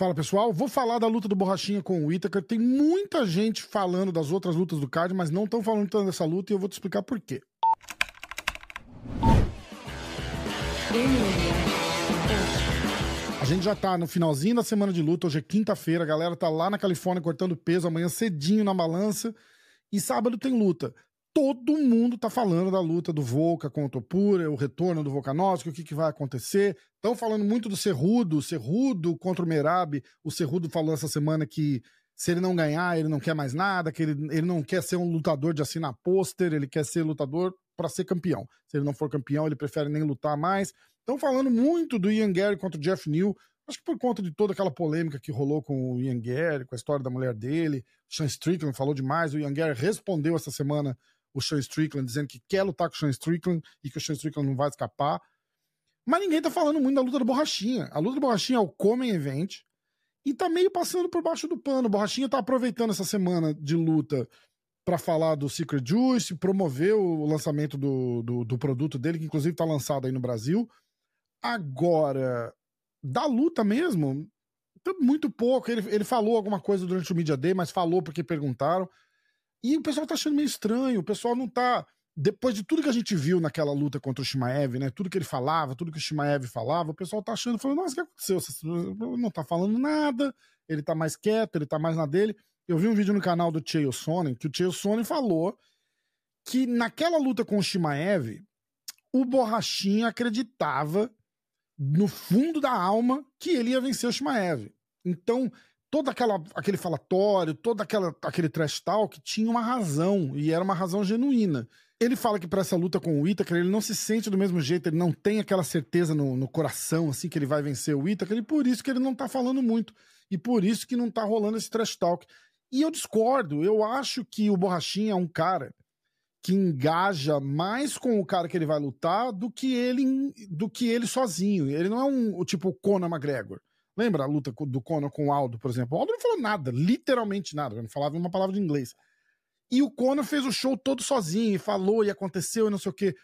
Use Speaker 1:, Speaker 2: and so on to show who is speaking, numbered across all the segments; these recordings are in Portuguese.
Speaker 1: Fala pessoal, vou falar da luta do Borrachinha com o Itaker. Tem muita gente falando das outras lutas do card, mas não estão falando tanto dessa luta e eu vou te explicar por quê. A gente já tá no finalzinho da semana de luta, hoje é quinta-feira, a galera tá lá na Califórnia cortando peso, amanhã cedinho na balança, e sábado tem luta. Todo mundo tá falando da luta do Volca contra o Pura, o retorno do Volkanovski, o que, que vai acontecer. Estão falando muito do Cerrudo, Cerrudo contra o Merab. O Cerrudo falou essa semana que se ele não ganhar, ele não quer mais nada, que ele, ele não quer ser um lutador de assinar pôster, ele quer ser lutador para ser campeão. Se ele não for campeão, ele prefere nem lutar mais. Estão falando muito do Ian Gary contra o Jeff New. Acho que por conta de toda aquela polêmica que rolou com o Ian Gary, com a história da mulher dele. Sean Strickland falou demais. O Ian Gary respondeu essa semana o Sean Strickland dizendo que quer lutar com o Sean Strickland e que o Sean Strickland não vai escapar. Mas ninguém tá falando muito da luta da Borrachinha. A luta da Borrachinha é o Common Event e tá meio passando por baixo do pano. O Borrachinha tá aproveitando essa semana de luta para falar do Secret Juice, promover o lançamento do, do, do, produto dele, que inclusive tá lançado aí no Brasil. Agora, da luta mesmo, muito pouco. Ele, ele falou alguma coisa durante o Media Day, mas falou porque perguntaram. E o pessoal tá achando meio estranho, o pessoal não tá. Depois de tudo que a gente viu naquela luta contra o Shimaev, né? Tudo que ele falava, tudo que o Shimaev falava, o pessoal tá achando, falando, nossa, o que aconteceu? Não tá falando nada, ele tá mais quieto, ele tá mais na dele. Eu vi um vídeo no canal do Chael Sonnen, que o Chael Sonnen falou que naquela luta com o Shimaev, o Borrachinha acreditava no fundo da alma que ele ia vencer o Shimaev. Então, todo aquela, aquele falatório, todo aquela, aquele trash talk tinha uma razão, e era uma razão genuína. Ele fala que para essa luta com o Itaker, ele não se sente do mesmo jeito, ele não tem aquela certeza no, no coração, assim, que ele vai vencer o Itaker, e por isso que ele não tá falando muito, e por isso que não tá rolando esse trash talk. E eu discordo, eu acho que o Borrachinha é um cara que engaja mais com o cara que ele vai lutar do que ele do que ele sozinho. Ele não é um o tipo Conor McGregor. Lembra a luta do Conor com o Aldo, por exemplo? O Aldo não falou nada, literalmente nada, não falava uma palavra de inglês. E o Conor fez o show todo sozinho, e falou, e aconteceu, e não sei o quê.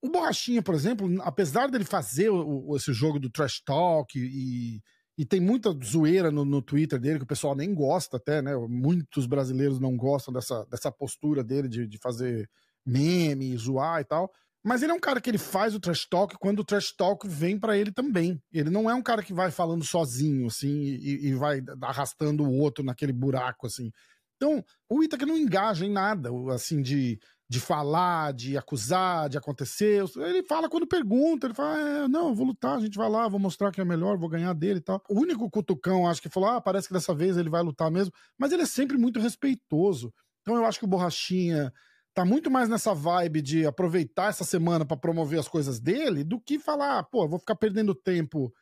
Speaker 1: O Borrachinha, por exemplo, apesar dele fazer o, esse jogo do trash talk e, e tem muita zoeira no, no, Twitter dele, que o pessoal nem gosta até, né? Muitos brasileiros não gostam dessa, dessa postura dele de, de fazer meme, zoar e tal. Mas ele é um cara que ele faz o trash talk quando o trash talk vem para ele também. Ele não é um cara que vai falando sozinho, assim, e, e, vai arrastando o outro naquele buraco, assim. Então, o Itaca não engaja em nada, assim, de, de falar, de acusar, de acontecer. Ele fala quando pergunta, ele fala, é, não, vou lutar, a gente vai lá, vou mostrar que é melhor, vou ganhar dele e tal. O único cutucão, acho que falou, ah, parece que dessa vez ele vai lutar mesmo, mas ele é sempre muito respeitoso. Então eu acho que o Borrachinha tá muito mais nessa vibe de aproveitar essa semana para promover as coisas dele do que falar, pô, vou ficar perdendo tempo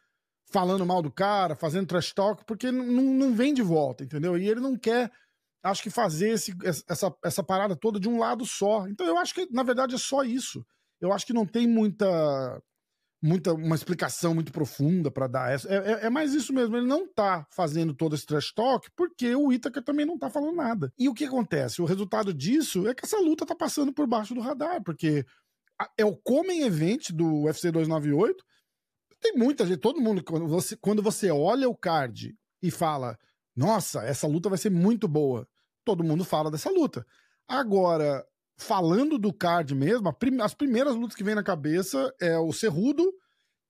Speaker 1: falando mal do cara, fazendo trash talk, porque não, não vem de volta, entendeu? E ele não quer, acho que, fazer esse, essa, essa parada toda de um lado só. Então eu acho que, na verdade, é só isso. Eu acho que não tem muita muita uma explicação muito profunda para dar. É, é, é, mais isso mesmo. Ele não tá fazendo todo esse trash talk porque o Itaker também não tá falando nada. E o que acontece? O resultado disso é que essa luta tá passando por baixo do radar, porque é o Comem Event do UFC 298. Tem muita gente, todo mundo, quando você, quando você olha o card e fala, nossa, essa luta vai ser muito boa, todo mundo fala dessa luta. Agora, falando do card mesmo, prim as primeiras lutas que vem na cabeça é o Cerrudo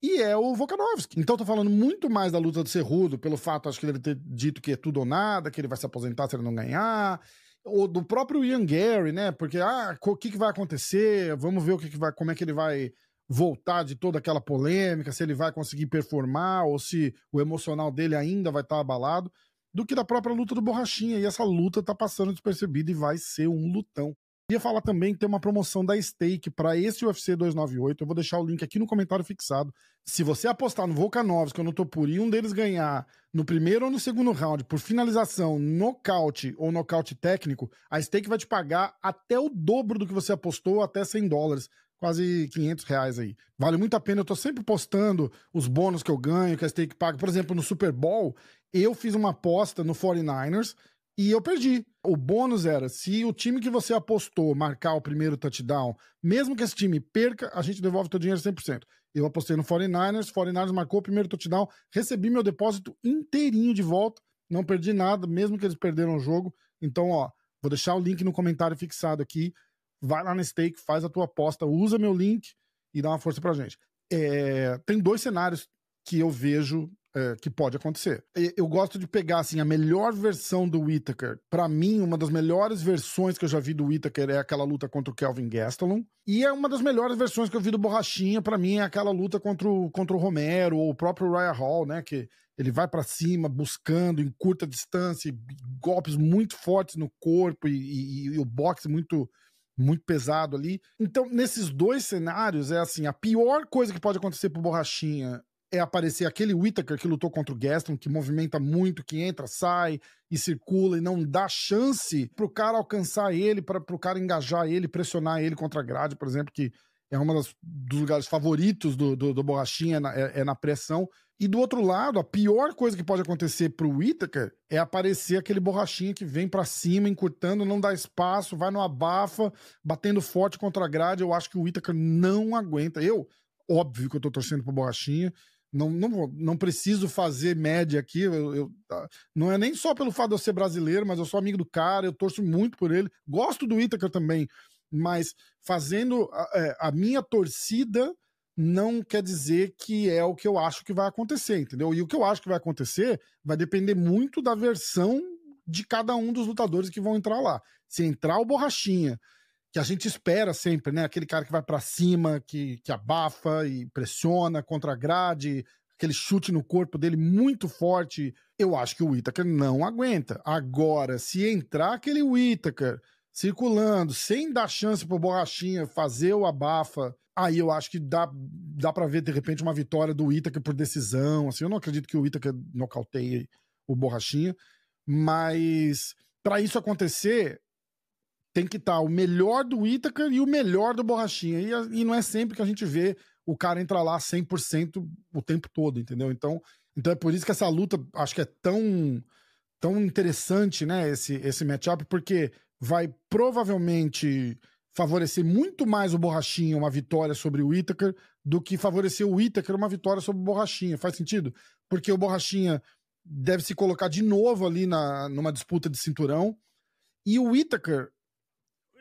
Speaker 1: e é o Volkanovski. Então tô falando muito mais da luta do Cerrudo, pelo fato, acho que ele ter dito que é tudo ou nada, que ele vai se aposentar se ele não ganhar, ou do próprio Ian Gary, né? Porque, ah, o que, que vai acontecer? Vamos ver o que, que vai, como é que ele vai voltar de toda aquela polêmica, se ele vai conseguir performar, ou se o emocional dele ainda vai estar tá abalado, do que da própria luta do Borrachinha. E essa luta tá passando despercebida e vai ser um lutão. Queria falar também que tem uma promoção da Stake para esse UFC 298. Eu vou deixar o link aqui no comentário fixado. Se você apostar no Volkanovski ou no Topuri e um deles ganhar no primeiro ou no segundo round por finalização, nocaute ou nocaute técnico, a Stake vai te pagar até o dobro do que você apostou, até 100 dólares quase 500 reais aí. Vale muito a pena, eu tô sempre postando os bônus que eu ganho, que a Stake paga. Por exemplo, no Super Bowl, eu fiz uma aposta no 49ers e eu perdi. O bônus era, se o time que você apostou marcar o primeiro touchdown, mesmo que esse time perca, a gente devolve teu dinheiro 100%. Eu apostei no 49ers, 49ers marcou o primeiro touchdown, recebi meu depósito inteirinho de volta, não perdi nada, mesmo que eles perderam o jogo. Então, ó, vou deixar o link no comentário fixado aqui vai lá na Stake, faz a tua aposta, usa meu link e dá uma força pra gente. É, tem dois cenários que eu vejo é, que pode acontecer. Eu gosto de pegar assim a melhor versão do Whittaker. Para mim, uma das melhores versões que eu já vi do Whittaker é aquela luta contra o Kelvin Gastelum. E é uma das melhores versões que eu vi do Borrachinha, para mim, é aquela luta contra o, contra o Romero ou o próprio Ryan Hall, né? Que ele vai para cima buscando em curta distância, golpes muito fortes no corpo e, e, e o boxe muito muito pesado ali. Então, nesses dois cenários, é assim: a pior coisa que pode acontecer pro Borrachinha é aparecer aquele Whittaker que lutou contra o Gaston, que movimenta muito, que entra, sai e circula e não dá chance pro cara alcançar ele, para pro cara engajar ele, pressionar ele contra a grade, por exemplo, que é um dos lugares favoritos do, do, do Borrachinha, é na, é, é na pressão. E do outro lado, a pior coisa que pode acontecer pro Whittaker é aparecer aquele borrachinha que vem para cima, encurtando, não dá espaço, vai no abafa, batendo forte contra a grade. Eu acho que o Whittaker não aguenta. Eu, óbvio que eu tô torcendo pro borrachinha. Não, não, não preciso fazer média aqui. Eu, eu, tá, não é nem só pelo fato de eu ser brasileiro, mas eu sou amigo do cara, eu torço muito por ele. Gosto do Whittaker também, mas fazendo a, é, a minha torcida não quer dizer que é o que eu acho que vai acontecer, entendeu? E o que eu acho que vai acontecer vai depender muito da versão de cada um dos lutadores que vão entrar lá. Se entrar o borrachinha, que a gente espera sempre, né? Aquele cara que vai para cima, que, que abafa e pressiona contra a grade, aquele chute no corpo dele muito forte. Eu acho que o Whittaker não aguenta. Agora, se entrar aquele Whittaker circulando, sem dar chance pro Borrachinha fazer o abafa, aí eu acho que dá, dá para ver, de repente, uma vitória do Itaca por decisão. Assim, eu não acredito que o Itaca nocauteie o Borrachinha, mas para isso acontecer, tem que estar tá o melhor do Itaca e o melhor do Borrachinha. E, e não é sempre que a gente vê o cara entrar lá 100% o tempo todo, entendeu? Então, então é por isso que essa luta acho que é tão tão interessante, né, esse esse matchup, porque vai provavelmente favorecer muito mais o Borrachinha uma vitória sobre o Itaker do que favorecer o Itaker uma vitória sobre o Borrachinha. Faz sentido? Porque o Borrachinha deve se colocar de novo ali na, numa disputa de cinturão. E o Itaker,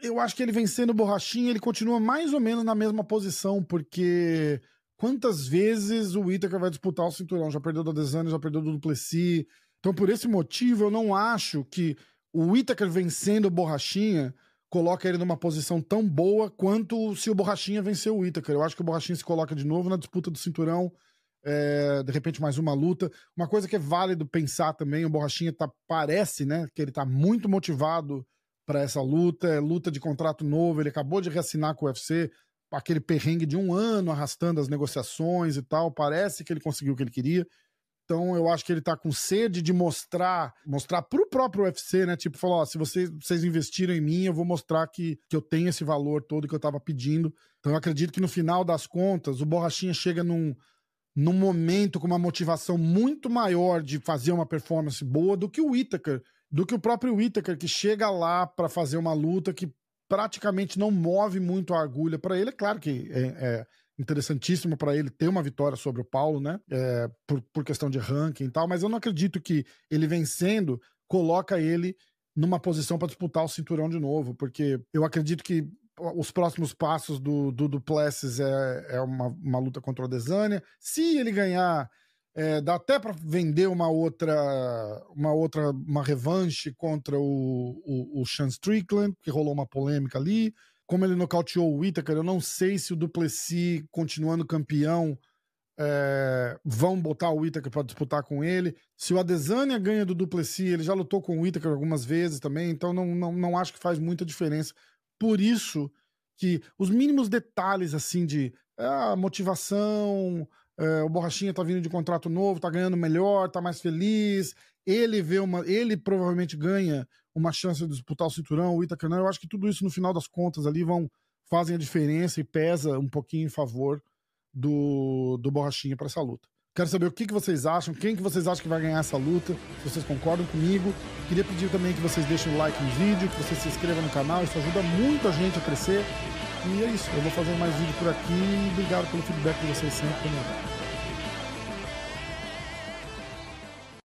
Speaker 1: eu acho que ele vencendo Borrachinha, ele continua mais ou menos na mesma posição, porque quantas vezes o Itaker vai disputar o cinturão? Já perdeu do Adesanya, já perdeu do Duplessis. Então, por esse motivo, eu não acho que o Whittaker vencendo Borrachinha coloca ele numa posição tão boa quanto se o Borrachinha venceu o Whittaker. Eu acho que o Borrachinha se coloca de novo na disputa do cinturão, é, de repente mais uma luta. Uma coisa que é válido pensar também, o Borrachinha tá, parece né, que ele tá muito motivado para essa luta, é luta de contrato novo, ele acabou de reassinar com o UFC, aquele perrengue de um ano arrastando as negociações e tal, parece que ele conseguiu o que ele queria. Então eu acho que ele tá com sede de mostrar, mostrar pro próprio UFC, né? Tipo, falar, ó, se vocês, vocês investiram em mim, eu vou mostrar que, que eu tenho esse valor todo que eu tava pedindo. Então eu acredito que no final das contas, o Borrachinha chega num, num momento com uma motivação muito maior de fazer uma performance boa do que o Whittaker, do que o próprio Whittaker, que chega lá para fazer uma luta que praticamente não move muito a agulha para ele. É claro que é, é interessantíssimo para ele ter uma vitória sobre o Paulo, né? É, por, por questão de ranking e tal, mas eu não acredito que ele vencendo coloca ele numa posição para disputar o cinturão de novo, porque eu acredito que os próximos passos do, do Duplessis é, é uma, uma luta contra o Adesanya. Se ele ganhar, é, dá até para vender uma outra, uma outra, uma revanche contra o, o, o Sean Strickland, que rolou uma polêmica ali como ele nocauteou o Whittaker, eu não sei se o Duplessis, continuando campeão, é, vão botar o Whittaker para disputar com ele. Se o Adesanya ganha do Duplessis, ele já lutou com o Whittaker algumas vezes também, então não, não, não acho que faz muita diferença por isso que os mínimos detalhes, assim, de ah, motivação, é, o Borrachinha tá vindo de contrato novo, tá ganhando melhor, tá mais feliz, ele vê uma. Ele provavelmente ganha uma chance de disputar o cinturão, o Itacanã. Eu acho que tudo isso, no final das contas, ali vão fazem a diferença e pesa um pouquinho em favor do, do Borrachinha para essa luta. Quero saber o que, que vocês acham, quem que vocês acham que vai ganhar essa luta, se vocês concordam comigo. Queria pedir também que vocês deixem o like no vídeo, que vocês se inscrevam no canal, isso ajuda muito a gente a crescer. E é isso, eu vou fazer mais vídeo por aqui. Obrigado pelo feedback de vocês sempre.